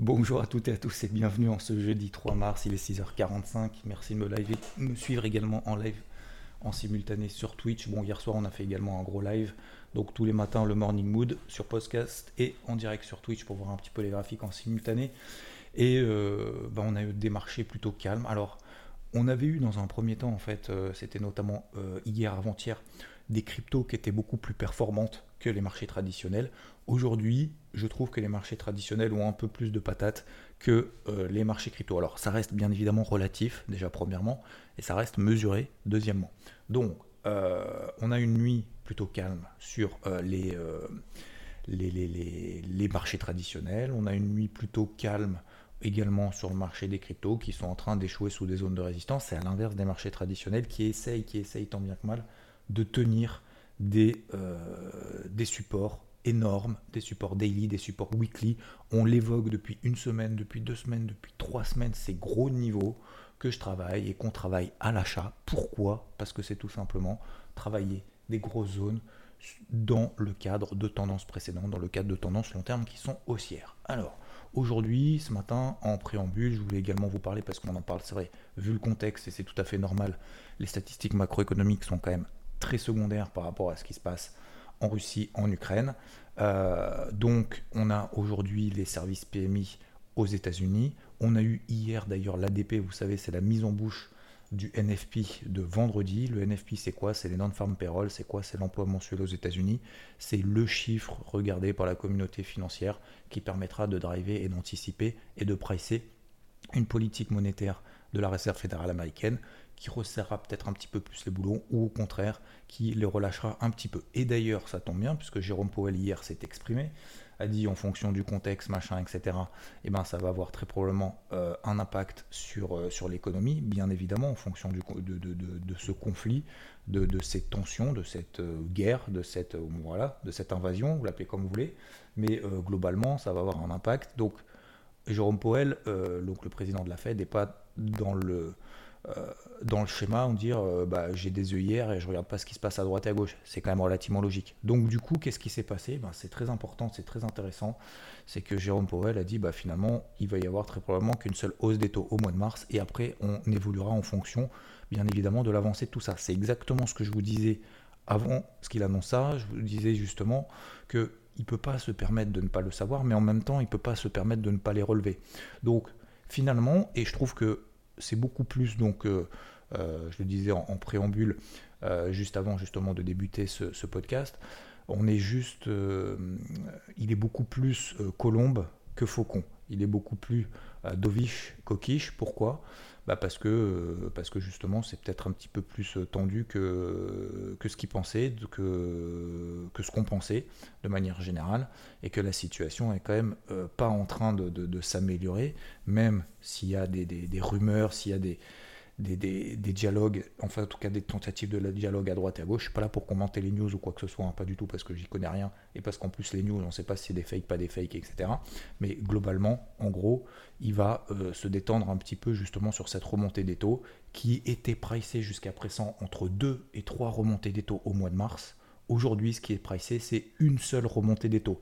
Bonjour à toutes et à tous et bienvenue en ce jeudi 3 mars, il est 6h45. Merci de me, suivre également en live en simultané sur Twitch. Bon, hier soir, on a fait également un gros live. Donc tous les matins, le Morning Mood sur podcast et en direct sur Twitch pour voir un petit peu les graphiques en simultané. Et euh, bah, on a eu des marchés plutôt calmes. Alors, on avait eu dans un premier temps, en fait, euh, c'était notamment euh, hier, avant-hier, des cryptos qui étaient beaucoup plus performantes que les marchés traditionnels. Aujourd'hui, je trouve que les marchés traditionnels ont un peu plus de patates que les marchés crypto. Alors, ça reste bien évidemment relatif, déjà premièrement, et ça reste mesuré, deuxièmement. Donc, on a une nuit plutôt calme sur les, les, marchés traditionnels. On a une nuit plutôt calme également sur le marché des cryptos qui sont en train d'échouer sous des zones de résistance. C'est à l'inverse des marchés traditionnels qui essayent, qui essayent tant bien que mal de tenir euh, des supports énormes, des supports daily, des supports weekly. On l'évoque depuis une semaine, depuis deux semaines, depuis trois semaines, ces gros niveaux que je travaille et qu'on travaille à l'achat. Pourquoi? Parce que c'est tout simplement travailler des grosses zones dans le cadre de tendances précédentes, dans le cadre de tendances long terme qui sont haussières. Alors, Aujourd'hui, ce matin, en préambule, je voulais également vous parler, parce qu'on en parle, c'est vrai, vu le contexte, et c'est tout à fait normal, les statistiques macroéconomiques sont quand même très secondaires par rapport à ce qui se passe en Russie, en Ukraine. Euh, donc, on a aujourd'hui les services PMI aux États-Unis. On a eu hier d'ailleurs l'ADP, vous savez, c'est la mise en bouche du NFP de vendredi. Le NFP, c'est quoi? C'est les non-farm payroll. C'est quoi? C'est l'emploi mensuel aux États-Unis. C'est le chiffre regardé par la communauté financière qui permettra de driver et d'anticiper et de pricer une politique monétaire de la Réserve fédérale américaine qui resserrera peut-être un petit peu plus les boulons ou au contraire qui les relâchera un petit peu. Et d'ailleurs, ça tombe bien puisque Jérôme Powell hier s'est exprimé a dit en fonction du contexte, machin, etc., et eh ben, ça va avoir très probablement euh, un impact sur, euh, sur l'économie, bien évidemment, en fonction de, ce conflit, de, de ces tensions, de cette euh, guerre, de cette, voilà, de cette invasion, vous l'appelez comme vous voulez, mais globalement, ça va avoir un impact. Donc, Jérôme Powell, donc le président de la Fed, n'est pas dans le dans le schéma, on dit euh, bah, j'ai des œillères et je regarde pas ce qui se passe à droite et à gauche. C'est quand même relativement logique. Donc du coup, qu'est-ce qui s'est passé? Ben, C'est très important, c'est très intéressant. C'est que Jérôme Powell a dit bah, finalement, il va y avoir très probablement qu'une seule hausse des taux au mois de mars et après, on évoluera en fonction, bien évidemment, de l'avancée de tout ça. C'est exactement ce que je vous disais avant ce qu'il annonce ça. Je vous disais justement que il peut pas se permettre de ne pas le savoir, mais en même temps, il peut pas se permettre de ne pas les relever. Donc finalement, et je trouve que c'est beaucoup plus, donc, euh, euh, je le disais en, préambule, euh, juste avant justement de débuter ce, podcast, on est juste, il est beaucoup plus colombe que faucon. Il est beaucoup plus dovish coquiche. Pourquoi? Bah parce, que, parce que justement c'est peut-être un petit peu plus tendu que, ce qu'il pensait, que, ce qu'on pensait de manière générale, et que la situation est quand même pas en train de, s'améliorer, même s'il y a des rumeurs, s'il y a des, des, dialogues, enfin en tout cas des tentatives de dialogue à droite et à gauche. Je suis pas là pour commenter les news ou quoi que ce soit, hein, pas du tout parce que j'y connais rien et parce qu'en plus les news, on ne sait pas si c'est des fakes, pas des fakes, etc. Mais globalement, en gros, il va euh, se détendre un petit peu justement sur cette remontée des taux qui était pricée jusqu'à présent entre 2 et 3 remontées des taux au mois de mars. Aujourd'hui, ce qui est pricé, c'est une seule remontée des taux.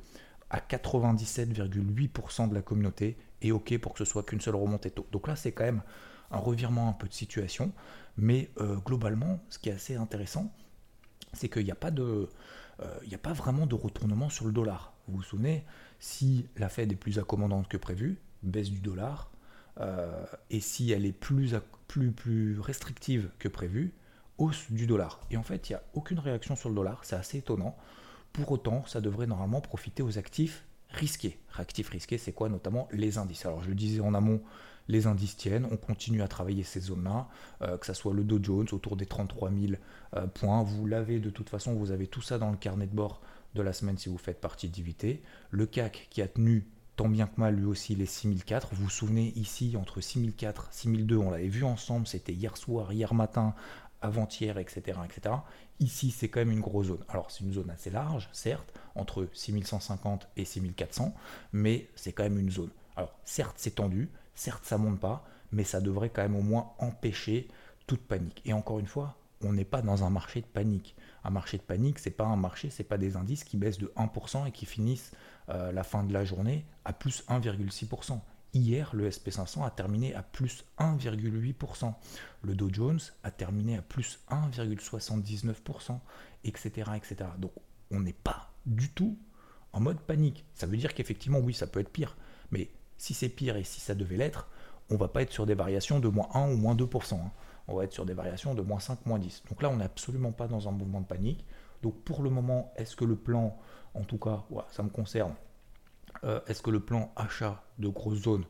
À 97,8% de la communauté est OK pour que ce soit qu'une seule remontée taux. Donc là, c'est quand même un revirement un peu de situation. Mais euh, globalement, ce qui est assez intéressant, c'est qu'il n'y a pas euh, il a pas vraiment de retournement sur le dollar. Vous vous souvenez, si la Fed est plus accommodante que prévu, baisse du dollar, euh, et si elle est plus, plus, plus restrictive que prévu, hausse du dollar. Et en fait, il n'y a aucune réaction sur le dollar, c'est assez étonnant. Pour autant, ça devrait normalement profiter aux actifs risqués. Actifs risqués, c'est quoi Notamment les indices? Alors je le disais en amont, les indices tiennent, on continue à travailler ces zones-là, euh, que ce soit le Dow Jones autour des 33 000 euh, points. Vous l'avez de toute façon, vous avez tout ça dans le carnet de bord de la semaine si vous faites partie d'IVT. Le CAC qui a tenu tant bien que mal lui aussi les 6004. Vous vous souvenez ici entre 6004 6002, on l'avait vu ensemble, c'était hier soir, hier matin, avant-hier, etc., etc. Ici, c'est quand même une grosse zone. Alors, c'est une zone assez large, certes, entre 6150 et 6400, mais c'est quand même une zone. Alors, certes, c'est tendu, certes, ça monte pas, mais ça devrait quand même au moins empêcher toute panique. Et encore une fois, on n'est pas dans un marché de panique. Un marché de panique, c'est pas un marché, c'est pas des indices qui baissent de 1% et qui finissent euh, la fin de la journée à plus 1,6%. Hier, le SP500 a terminé à plus 1,8%. Le Dow Jones a terminé à plus 1,79%, etc., etc. Donc, on n'est pas du tout en mode panique. Ça veut dire qu'effectivement, oui, ça peut être pire. Mais si c'est pire et si ça devait l'être, on va pas être sur des variations de moins 1 ou moins 2%. Hein. On va être sur des variations de moins 5, moins 10. Donc là, on n'est absolument pas dans un mouvement de panique. Donc pour le moment, est-ce que le plan, en tout cas, ça me concerne, euh, est-ce que le plan achat de grosses zones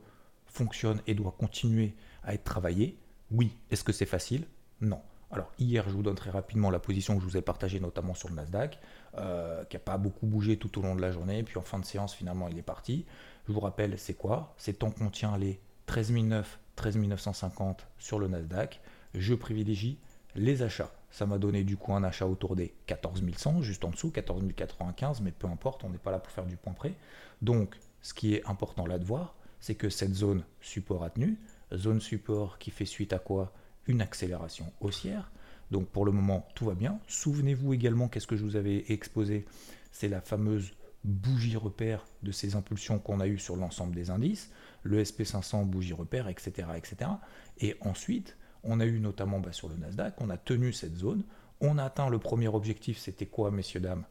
fonctionne et doit continuer à être travaillé? Oui. Est-ce que c'est facile? Non. Alors hier, je vous donne très rapidement la position que je vous ai partagée, notamment sur le Nasdaq, euh, qui n'a pas beaucoup bougé tout au long de la journée, puis en fin de séance, finalement, il est parti. Je vous rappelle, c'est quoi? C'est tant qu'on tient les 13 900, 13 950 sur le Nasdaq, je privilégie les achats. Ça m'a donné du coup un achat autour des 14 100, juste en dessous, 14 095, mais peu importe, on n'est pas là pour faire du point près. Donc, ce qui est important là de voir, c'est que cette zone support a tenu, zone support qui fait suite à quoi? Une accélération haussière. Donc pour le moment, tout va bien. Souvenez-vous également qu'est-ce que je vous avais exposé, c'est la fameuse bougie repère de ces impulsions qu'on a eues sur l'ensemble des indices, le SP500 bougie repère, etc., etc. Et ensuite, on a eu notamment bah, sur le Nasdaq, on a tenu cette zone, on a atteint le premier objectif, c'était quoi, messieurs, dames?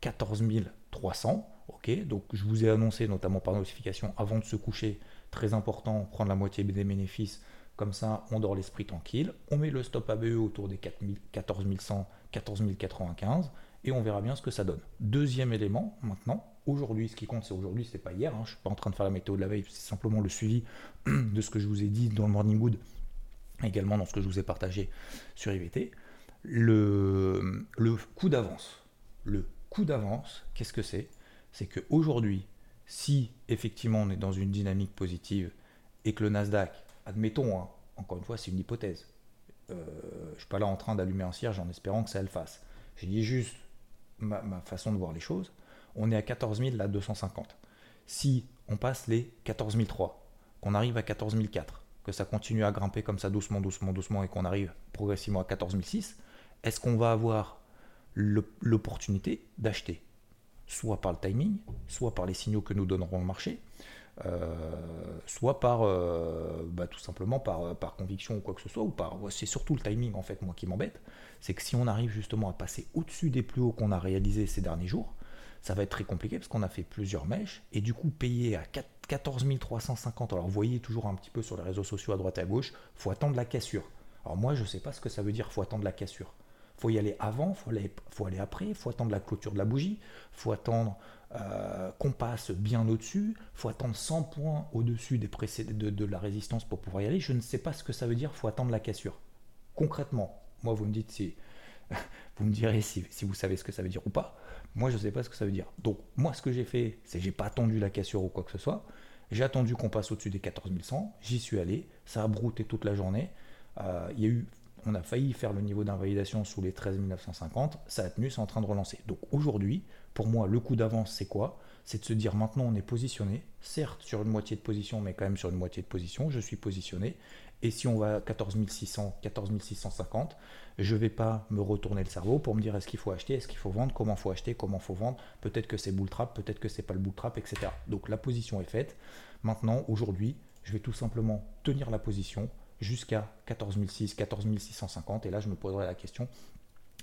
14 300. Ok, donc je vous ai annoncé notamment par notification avant de se coucher, très important, prendre la moitié des bénéfices, comme ça on dort l'esprit tranquille. On met le stop ABE autour des 14 100, 14 095 et on verra bien ce que ça donne. Deuxième élément maintenant, aujourd'hui, ce qui compte c'est aujourd'hui, c'est pas hier, hein, je suis pas en train de faire la météo de la veille, c'est simplement le suivi de ce que je vous ai dit dans le Morning Wood également dans ce que je vous ai partagé sur IVT, le, le coup d'avance. Le coup d'avance, qu'est-ce que c'est? C'est qu'aujourd'hui, si effectivement on est dans une dynamique positive et que le Nasdaq, admettons, hein, encore une fois, c'est une hypothèse, euh, je ne suis pas là en train d'allumer un cierge en espérant que ça le fasse. J'ai dit juste ma, façon de voir les choses. On est à 14 000, là, 250. Si on passe les 14 003, qu'on arrive à 14 004, que ça continue à grimper comme ça doucement, doucement, doucement et qu'on arrive progressivement à 14006, est-ce qu'on va avoir l'opportunité d'acheter Soit par le timing, soit par les signaux que nous donnerons au marché, soit par euh, bah, tout simplement par, euh, par conviction ou quoi que ce soit, ou par c'est surtout le timing en fait moi qui m'embête, c'est que si on arrive justement à passer au-dessus des plus hauts qu'on a réalisés ces derniers jours, ça va être très compliqué parce qu'on a fait plusieurs mèches et du coup payer à 14 350. Alors vous voyez toujours un petit peu sur les réseaux sociaux à droite à gauche, faut attendre la cassure. Alors moi je sais pas ce que ça veut dire faut attendre la cassure. Faut y aller avant, faut aller, faut aller après, faut attendre la clôture de la bougie, faut attendre euh, qu'on passe bien au-dessus, faut attendre 100 points au-dessus des de, de la résistance pour pouvoir y aller. Je ne sais pas ce que ça veut dire faut attendre la cassure. Concrètement, moi vous me dites si vous me direz si, vous savez ce que ça veut dire ou pas. Moi, je ne sais pas ce que ça veut dire. Donc, moi, ce que j'ai fait, c'est j'ai pas attendu la cassure ou quoi que ce soit. J'ai attendu qu'on passe au-dessus des 14 100. J'y suis allé. Ça a brouté toute la journée. Euh, il y a eu, on a failli faire le niveau d'invalidation sous les 13 950. Ça a tenu, c'est en train de relancer. Donc, aujourd'hui, pour moi, le coup d'avance, c'est quoi? C'est de se dire maintenant, on est positionné. Certes, sur une moitié de position, mais quand même sur une moitié de position. Je suis positionné. Et si on va à 14 600, 14 650, je ne vais pas me retourner le cerveau pour me dire est-ce qu'il faut acheter, est-ce qu'il faut vendre, comment faut acheter, comment faut vendre? Peut-être que c'est bull trap, peut-être que c'est pas le bull trap, etc. Donc la position est faite. Maintenant, aujourd'hui, je vais tout simplement tenir la position jusqu'à 14 600, 14 650. Et là, je me poserai la question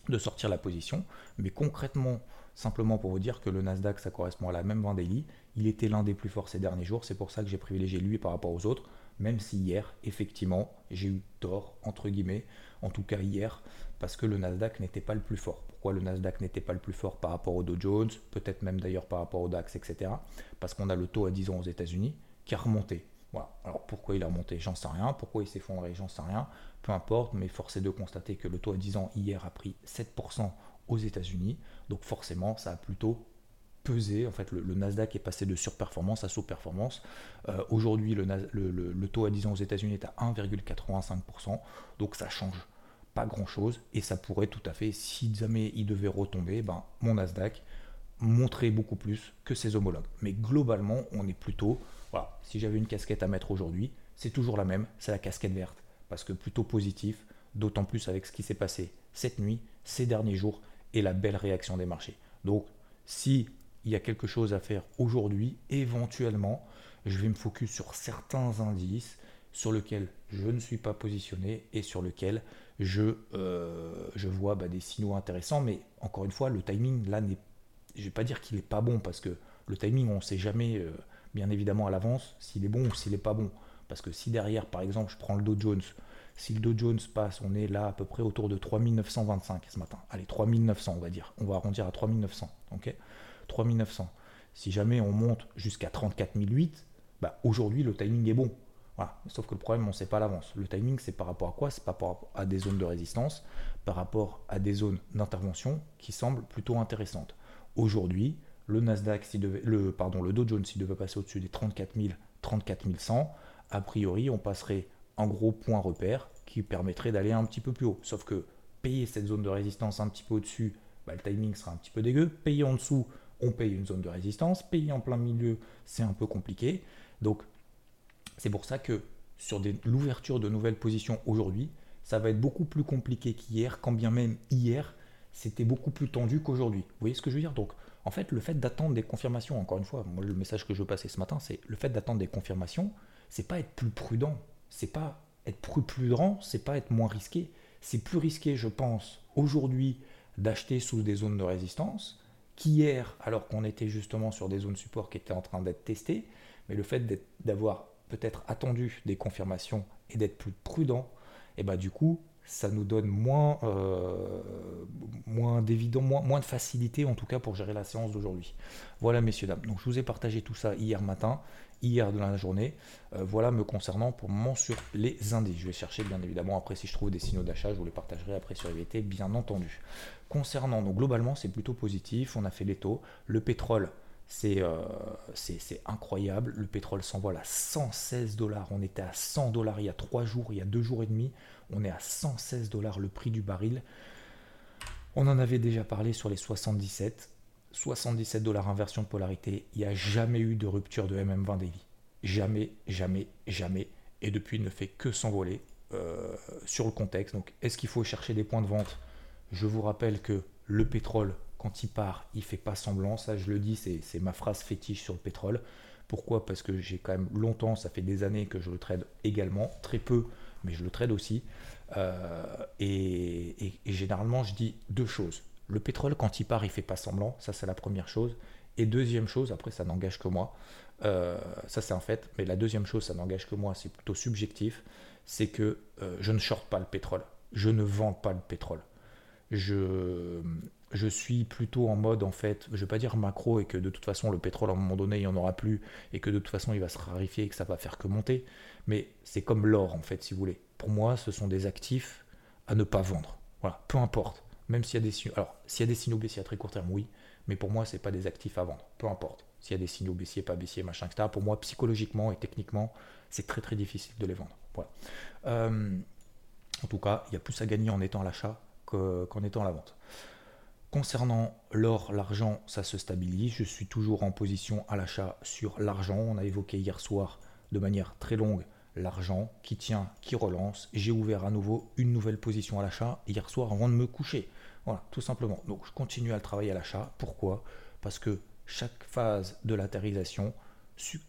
de sortir la position. Mais concrètement, simplement pour vous dire que le Nasdaq, ça correspond à la même Vendélie. Il était l'un des plus forts ces derniers jours. C'est pour ça que j'ai privilégié lui par rapport aux autres même si hier, effectivement, j'ai eu tort, entre guillemets, en tout cas hier, parce que le Nasdaq n'était pas le plus fort. Pourquoi le Nasdaq n'était pas le plus fort par rapport au Dow Jones, peut-être même d'ailleurs par rapport au DAX, etc. Parce qu'on a le taux à 10 ans aux États-Unis qui a remonté. Alors pourquoi il a remonté J'en sais rien. Pourquoi il s'est effondré J'en sais rien. Peu importe, mais force est de constater que le taux à 10 ans hier a pris 7% aux États-Unis. Donc forcément, ça a plutôt pesé. En fait, le, Nasdaq est passé de surperformance à sous-performance. Euh, aujourd'hui, le, le, taux à 10 ans aux États-Unis est à 1,85%. Donc ça change pas grand-chose. Et ça pourrait tout à fait, si jamais il devait retomber, ben, mon Nasdaq montrer beaucoup plus que ses homologues. Mais globalement, on est plutôt, voilà, si j'avais une casquette à mettre aujourd'hui, c'est toujours la même, c'est la casquette verte. Parce que plutôt positif, d'autant plus avec ce qui s'est passé cette nuit, ces derniers jours et la belle réaction des marchés. Donc, si il y a quelque chose à faire aujourd'hui, éventuellement, je vais me focus sur certains indices sur lesquels je ne suis pas positionné et sur lesquels je, euh, vois bah, des signaux intéressants. Mais encore une fois, le timing là n'est je vais pas dire qu'il est pas bon parce que le timing, on ne sait jamais, euh, bien évidemment, à l'avance s'il est bon ou s'il n'est pas bon. Parce que si derrière, par exemple, je prends le Dow Jones, si le Dow Jones passe, on est là à peu près autour de 3925 ce matin. Allez, 3900, on va dire. On va arrondir à 3900. Ok? 3900. Si jamais on monte jusqu'à 34008, bah, aujourd'hui, le timing est bon. Voilà. Sauf que le problème, on ne sait pas à l'avance. Le timing, c'est par rapport à quoi? C'est par rapport à des zones de résistance, par rapport à des zones d'intervention qui semblent plutôt intéressantes. Aujourd'hui, le Nasdaq, le, pardon, le Dow Jones, s'il devait passer au-dessus des 34 000, 34 100, a priori, on passerait en gros point repère qui permettrait d'aller un petit peu plus haut. Sauf que payer cette zone de résistance un petit peu au-dessus, bah, le timing sera un petit peu dégueu. Payer en dessous, on paye une zone de résistance. Payer en plein milieu, c'est un peu compliqué. Donc, c'est pour ça que sur l'ouverture de nouvelles positions aujourd'hui, ça va être beaucoup plus compliqué qu'hier, quand bien même hier, c'était beaucoup plus tendu qu'aujourd'hui. Vous voyez ce que je veux dire? Donc, en fait, le fait d'attendre des confirmations, encore une fois, moi, le message que je veux passer ce matin, c'est le fait d'attendre des confirmations, c'est pas être plus prudent, c'est pas être plus prudent, c'est pas être moins risqué. C'est plus risqué, je pense, aujourd'hui d'acheter sous des zones de résistance qu'hier, alors qu'on était justement sur des zones support qui étaient en train d'être testées. Mais le fait d'avoir peut-être attendu des confirmations et d'être plus prudent, et eh ben, du coup, ça nous donne moins, euh, moins d'évident, moins, moins de facilité en tout cas pour gérer la séance d'aujourd'hui. Voilà messieurs dames, donc je vous ai partagé tout ça hier matin, hier de la journée. Euh, voilà me concernant pour le moment sur les indices. Je vais chercher bien évidemment après si je trouve des signaux d'achat, je vous les partagerai après sur IVT bien entendu. Concernant, donc globalement c'est plutôt positif, on a fait les taux, le pétrole euh, c'est incroyable. Le pétrole s'envole à 116 dollars. On était à 100 dollars il y a 3 jours, il y a 2 jours et demi. On est à 116 dollars le prix du baril. On en avait déjà parlé sur les 77. 77 dollars inversion de polarité. Il n'y a jamais eu de rupture de MM20 daily. Jamais, jamais, jamais. Et depuis, il ne fait que s'envoler euh, sur le contexte. Donc, est-ce qu'il faut chercher des points de vente? Je vous rappelle que le pétrole quand il part, il fait pas semblant. Ça, je le dis, c'est ma phrase fétiche sur le pétrole. Pourquoi? Parce que j'ai quand même longtemps, ça fait des années que je le trade également, très peu, mais je le trade aussi. Euh, et, généralement, je dis deux choses. Le pétrole, quand il part, il fait pas semblant. Ça, c'est la première chose. Et deuxième chose, après, ça n'engage que moi. Euh, ça, c'est un fait. Mais la deuxième chose, ça n'engage que moi. C'est plutôt subjectif. C'est que euh, je ne short pas le pétrole. Je ne vends pas le pétrole. Je, je suis plutôt en mode, en fait, je ne vais pas dire macro et que de toute façon le pétrole à un moment donné il n'y en aura plus et que de toute façon il va se rarifier et que ça va faire que monter, mais c'est comme l'or en fait, si vous voulez. Pour moi, ce sont des actifs à ne pas vendre. Voilà, peu importe. Même s'il y a des signaux, alors s'il y a des signaux baissiers à très court terme, oui, mais pour moi, c'est pas des actifs à vendre. Peu importe. S'il y a des signaux baissiers, pas baissiers, machin, etc. Pour moi, psychologiquement et techniquement, c'est très très difficile de les vendre. Voilà. Euh, en tout cas, il y a plus à gagner en étant à l'achat qu'en étant à la vente. Concernant l'or, l'argent, ça se stabilise. Je suis toujours en position à l'achat sur l'argent. On a évoqué hier soir de manière très longue l'argent qui tient, qui relance. J'ai ouvert à nouveau une nouvelle position à l'achat hier soir avant de me coucher. Voilà, tout simplement. Donc je continue à le travailler à l'achat. Pourquoi? Parce que chaque phase de latérisation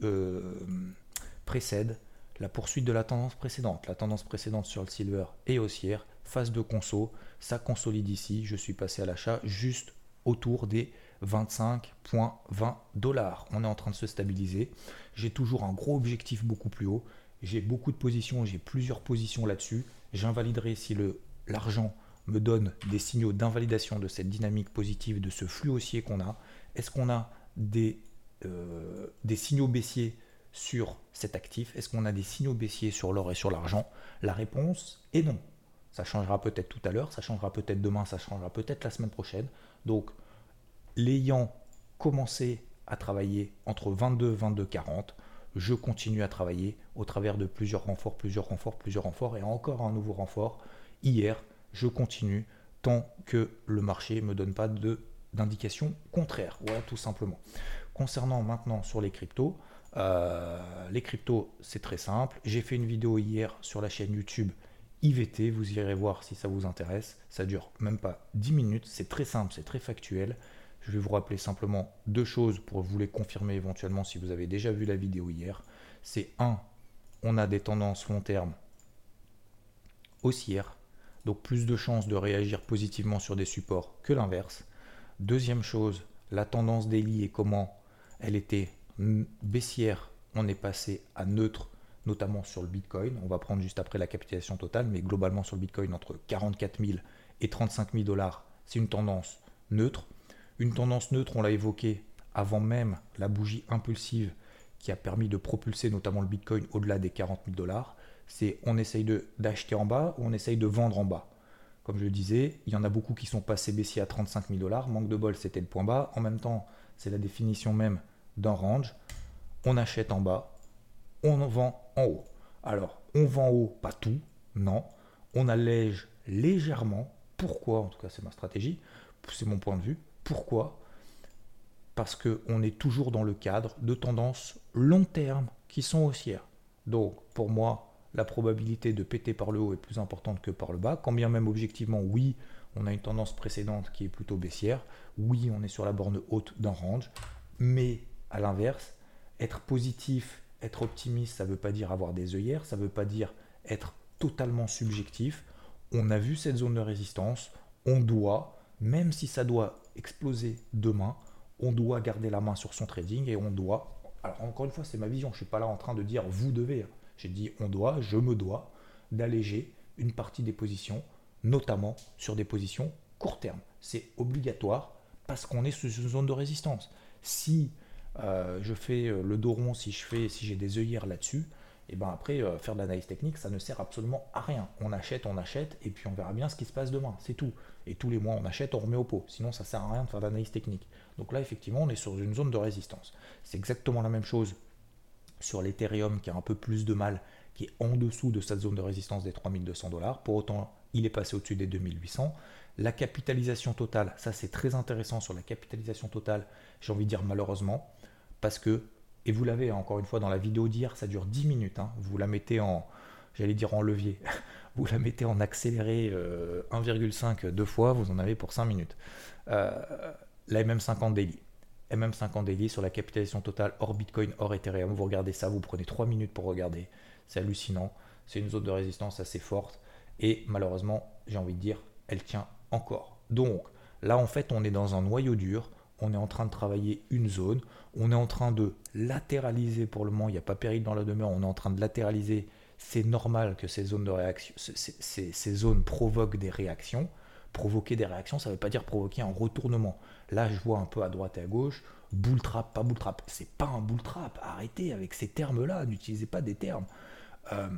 euh, précède la poursuite de la tendance précédente. La tendance précédente sur le silver est haussière phase de conso, ça consolide ici, je suis passé à l'achat juste autour des 25.20 dollars. On est en train de se stabiliser. J'ai toujours un gros objectif beaucoup plus haut. J'ai beaucoup de positions, j'ai plusieurs positions là-dessus. J'invaliderai si l'argent me donne des signaux d'invalidation de cette dynamique positive, de ce flux haussier qu'on a. Est-ce qu'on a des, euh, des signaux baissiers sur cet actif Est-ce qu'on a des signaux baissiers sur l'or et sur l'argent? La réponse est non. Ça changera peut-être tout à l'heure, ça changera peut-être demain, ça changera peut-être la semaine prochaine. Donc, l'ayant commencé à travailler entre 22 22 40. Je continue à travailler au travers de plusieurs renforts, plusieurs renforts, plusieurs renforts et encore un nouveau renfort. Hier, je continue tant que le marché ne me donne pas d'indication contraire. Voilà, tout simplement. Concernant maintenant sur les cryptos, euh, les cryptos, c'est très simple. J'ai fait une vidéo hier sur la chaîne YouTube IVT, vous irez voir si ça vous intéresse. Ça dure même pas 10 minutes, c'est très simple, c'est très factuel. Je vais vous rappeler simplement deux choses pour vous les confirmer éventuellement si vous avez déjà vu la vidéo hier. C'est un, on a des tendances long terme haussières, donc plus de chances de réagir positivement sur des supports que l'inverse. Deuxième chose, la tendance daily et comment elle était baissière, on est passé à neutre, notamment sur le Bitcoin. On va prendre juste après la capitalisation totale, mais globalement sur le Bitcoin, entre 44 000 et 35 000 dollars, c'est une tendance neutre. Une tendance neutre, on l'a évoqué avant même la bougie impulsive qui a permis de propulser notamment le Bitcoin au-delà des 40 000 dollars. C'est on essaye d'acheter en bas ou on essaye de vendre en bas. Comme je le disais, il y en a beaucoup qui sont passés baissiers à 35 000 dollars. Manque de bol, c'était le point bas. En même temps, c'est la définition même d'un range. On achète en bas, on vend en haut. Alors, on vend en haut, pas tout, non. On allège légèrement. Pourquoi? En tout cas, c'est ma stratégie. C'est mon point de vue. Pourquoi? Parce qu'on est toujours dans le cadre de tendances long terme qui sont haussières. Donc, pour moi, la probabilité de péter par le haut est plus importante que par le bas. Quand bien même objectivement, oui, on a une tendance précédente qui est plutôt baissière. Oui, on est sur la borne haute d'un range. Mais à l'inverse, être positif, être optimiste, ça ne veut pas dire avoir des œillères, ça ne veut pas dire être totalement subjectif. On a vu cette zone de résistance, on doit, même si ça doit exploser demain, on doit garder la main sur son trading et on doit, alors encore une fois c'est ma vision, je ne suis pas là en train de dire vous devez, hein. j'ai dit on doit, je me dois d'alléger une partie des positions, notamment sur des positions court terme. C'est obligatoire parce qu'on est sous une zone de résistance. Si euh, je fais euh, le dos rond, si je fais, si j'ai des œillères là-dessus, et ben après euh, faire de l'analyse technique, ça ne sert absolument à rien. On achète, on achète, et puis on verra bien ce qui se passe demain, c'est tout. Et tous les mois on achète, on remet au pot. Sinon ça sert à rien de faire de l'analyse technique. Donc là effectivement on est sur une zone de résistance. C'est exactement la même chose sur l'Ethereum qui a un peu plus de mal, qui est en dessous de cette zone de résistance des 3200 dollars. Pour autant, il est passé au-dessus des 2800. La capitalisation totale, ça c'est très intéressant sur la capitalisation totale, j'ai envie de dire malheureusement, parce que, et vous l'avez encore une fois dans la vidéo d'hier, ça dure 10 minutes, hein. vous la mettez en, j'allais dire en levier, vous la mettez en accéléré 1,5 euh, deux fois, vous en avez pour 5 minutes. Euh, la MM50 daily. MM50 daily sur la capitalisation totale hors Bitcoin, hors Ethereum. Vous regardez ça, vous prenez 3 minutes pour regarder. C'est hallucinant. C'est une zone de résistance assez forte. Et malheureusement, j'ai envie de dire, elle tient encore. Donc là, en fait, on est dans un noyau dur on est en train de travailler une zone, on est en train de latéraliser pour le moment, il n'y a pas péril dans la demeure, on est en train de latéraliser, c'est normal que ces zones de réaction, ces, zones provoquent des réactions. Provoquer des réactions, ça ne veut pas dire provoquer un retournement. Là, je vois un peu à droite et à gauche, bull trap, pas bull trap. C'est pas un bull trap. Arrêtez avec ces termes-là, n'utilisez pas des termes. Euh,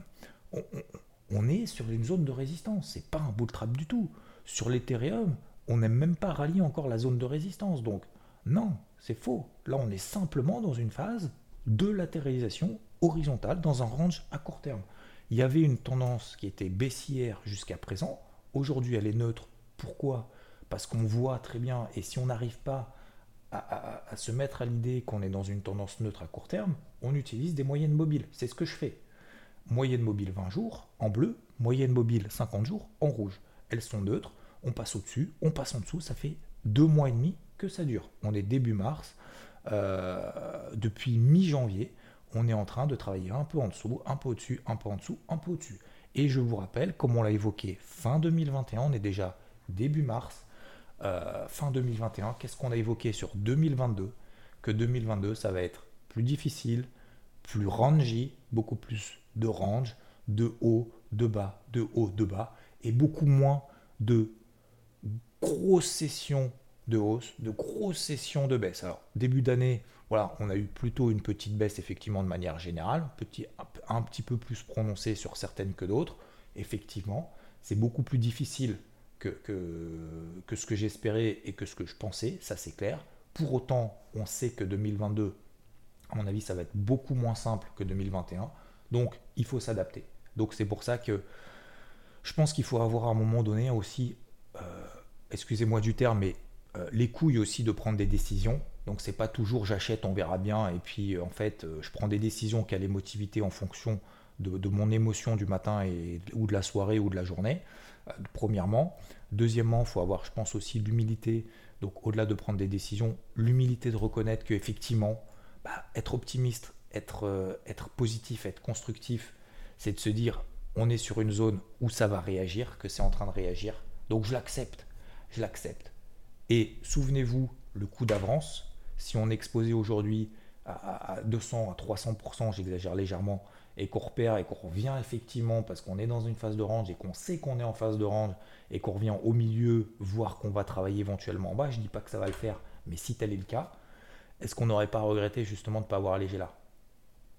on, est sur une zone de résistance, c'est pas un bull trap du tout. Sur l'Ethereum, on n'aime même pas rallier encore la zone de résistance. Donc, non, c'est faux. Là, on est simplement dans une phase de latéralisation horizontale dans un range à court terme. Il y avait une tendance qui était baissière jusqu'à présent. Aujourd'hui, elle est neutre. Pourquoi? Parce qu'on voit très bien, et si on n'arrive pas à, à, se mettre à l'idée qu'on est dans une tendance neutre à court terme, on utilise des moyennes mobiles. C'est ce que je fais. Moyenne mobile 20 jours en bleu, moyenne mobile 50 jours en rouge. Elles sont neutres on passe au-dessus, on passe en dessous, ça fait deux mois et demi que ça dure. On est début mars, euh, depuis mi-janvier, on est en train de travailler un peu en dessous, un peu au-dessus, un peu en dessous, un peu au-dessus. Et je vous rappelle, comme on l'a évoqué fin 2021, on est déjà début mars, euh, fin 2021, qu'est-ce qu'on a évoqué sur 2022 Que 2022, ça va être plus difficile, plus rangy, beaucoup plus de range, de haut, de bas, de haut, de bas, et beaucoup moins de grosses sessions de hausse, de grosses sessions de baisse. Alors, début d'année, voilà, on a eu plutôt une petite baisse effectivement de manière générale, un, petit peu plus prononcée sur certaines que d'autres. Effectivement, c'est beaucoup plus difficile que, que, que ce que j'espérais et que ce que je pensais, ça c'est clair. Pour autant, on sait que 2022, à mon avis, ça va être beaucoup moins simple que 2021. Donc, il faut s'adapter. Donc, c'est pour ça que je pense qu'il faut avoir à un moment donné aussi, excusez-moi du terme, mais euh, les couilles aussi de prendre des décisions. Donc, c'est pas toujours j'achète, on verra bien. Et puis, en fait, je prends des décisions qui a l'émotivité en fonction de, mon émotion du matin et, ou de la soirée ou de la journée, premièrement. Deuxièmement, il faut avoir, je pense, aussi l'humilité donc au-delà de prendre des décisions, l'humilité de reconnaître qu'effectivement, bah, être optimiste, être, euh, être positif, être constructif, c'est de se dire on est sur une zone où ça va réagir, que c'est en train de réagir. Donc je l'accepte, je l'accepte. Et souvenez-vous, le coup d'avance, si on est exposé aujourd'hui à, à 200, à 300%, j'exagère légèrement, et qu'on repère et qu'on revient effectivement parce qu'on est dans une phase de range et qu'on sait qu'on est en phase de range et qu'on revient au milieu, voire qu'on va travailler éventuellement en bas, je ne dis pas que ça va le faire, mais si tel est le cas, est-ce qu'on n'aurait pas regretté justement de ne pas avoir allégé là?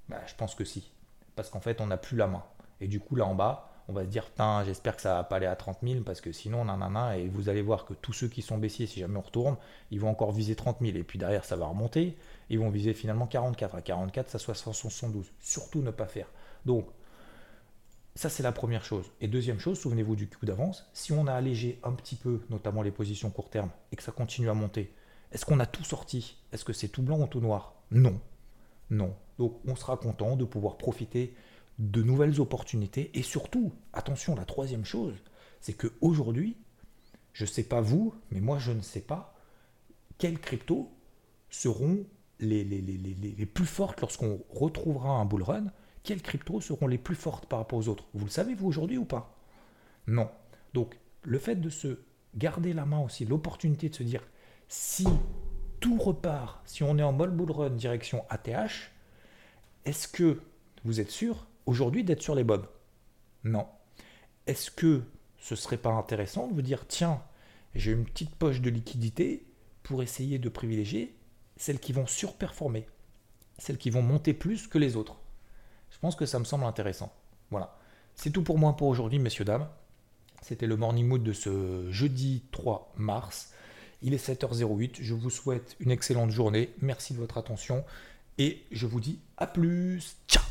Bah, Je pense que si. Parce qu'en fait, on n'a plus la main. Et du coup, là en bas, on va se dire, j'espère que ça va pas aller à 30 000 parce que sinon, nanana, et vous allez voir que tous ceux qui sont baissiers, si jamais on retourne, ils vont encore viser 30 000. Et puis derrière, ça va remonter. Ils vont viser finalement 44. À 44, ça soit 72. Surtout ne pas faire. Donc, ça, c'est la première chose. Et deuxième chose, souvenez-vous du coup d'avance. Si on a allégé un petit peu, notamment les positions court terme, et que ça continue à monter, est-ce qu'on a tout sorti? Est-ce que c'est tout blanc ou tout noir? Non. Non. Donc, on sera content de pouvoir profiter de nouvelles opportunités. Et surtout, attention, la troisième chose, c'est qu'aujourd'hui, je ne sais pas vous, mais moi je ne sais pas quelles cryptos seront les, les, plus fortes lorsqu'on retrouvera un bull run. Quelles cryptos seront les plus fortes par rapport aux autres? Vous le savez vous aujourd'hui ou pas? Non. Donc le fait de se garder la main aussi, l'opportunité de se dire si tout repart, si on est en mode bull run direction ATH, est-ce que vous êtes sûr aujourd'hui d'être sur les bonnes Non. Est-ce que ce serait pas intéressant de vous dire tiens, j'ai une petite poche de liquidité pour essayer de privilégier celles qui vont surperformer, celles qui vont monter plus que les autres? Je pense que ça me semble intéressant. Voilà. C'est tout pour moi pour aujourd'hui, messieurs, dames. C'était le morning mood de ce jeudi 3 mars. Il est 7h08. Je vous souhaite une excellente journée. Merci de votre attention. Et je vous dis à plus. Ciao